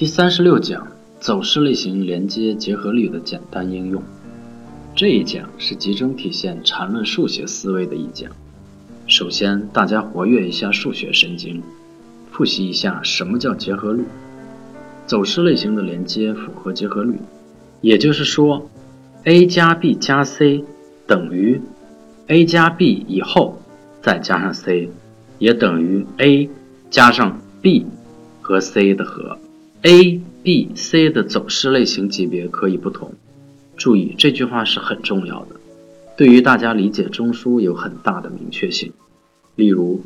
第三十六讲走势类型连接结合律的简单应用。这一讲是集中体现缠论数学思维的一讲。首先，大家活跃一下数学神经，复习一下什么叫结合律。走势类型的连接符合结合律，也就是说，a 加 b 加 c 等于 a 加 b 以后再加上 c，也等于 a 加上 b 和 c 的和。a、b、c 的走势类型级别可以不同。注意这句话是很重要的，对于大家理解中枢有很大的明确性。例如，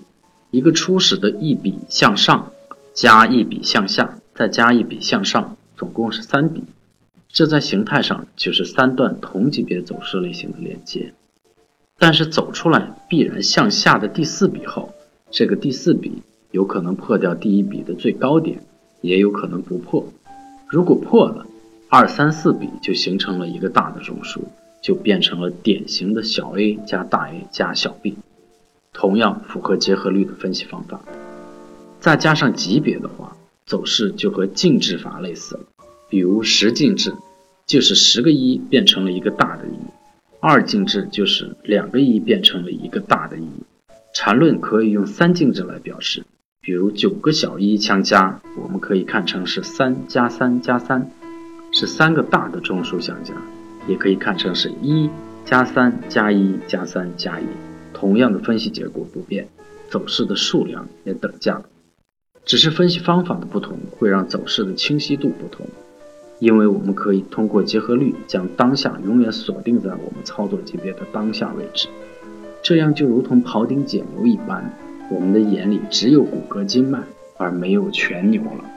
一个初始的一笔向上加一笔向下再加一笔向上，总共是三笔，这在形态上就是三段同级别走势类型的连接。但是走出来必然向下的第四笔后，这个第四笔有可能破掉第一笔的最高点，也有可能不破。如果破了，二三四笔就形成了一个大的中枢，就变成了典型的小 a 加大 A 加小 b，同样符合结合律的分析方法。再加上级别的话，走势就和进制法类似了。比如十进制，就是十个一变成了一个大的一；二进制就是两个一变成了一个大的一。缠论可以用三进制来表示，比如九个小一相加，我们可以看成是三加三加三。是三个大的中枢相加，也可以看成是一加三加一加三加一，同样的分析结果不变，走势的数量也等价，只是分析方法的不同会让走势的清晰度不同。因为我们可以通过结合律将当下永远锁定在我们操作级别的当下位置，这样就如同庖丁解牛一般，我们的眼里只有骨骼经脉而没有全牛了。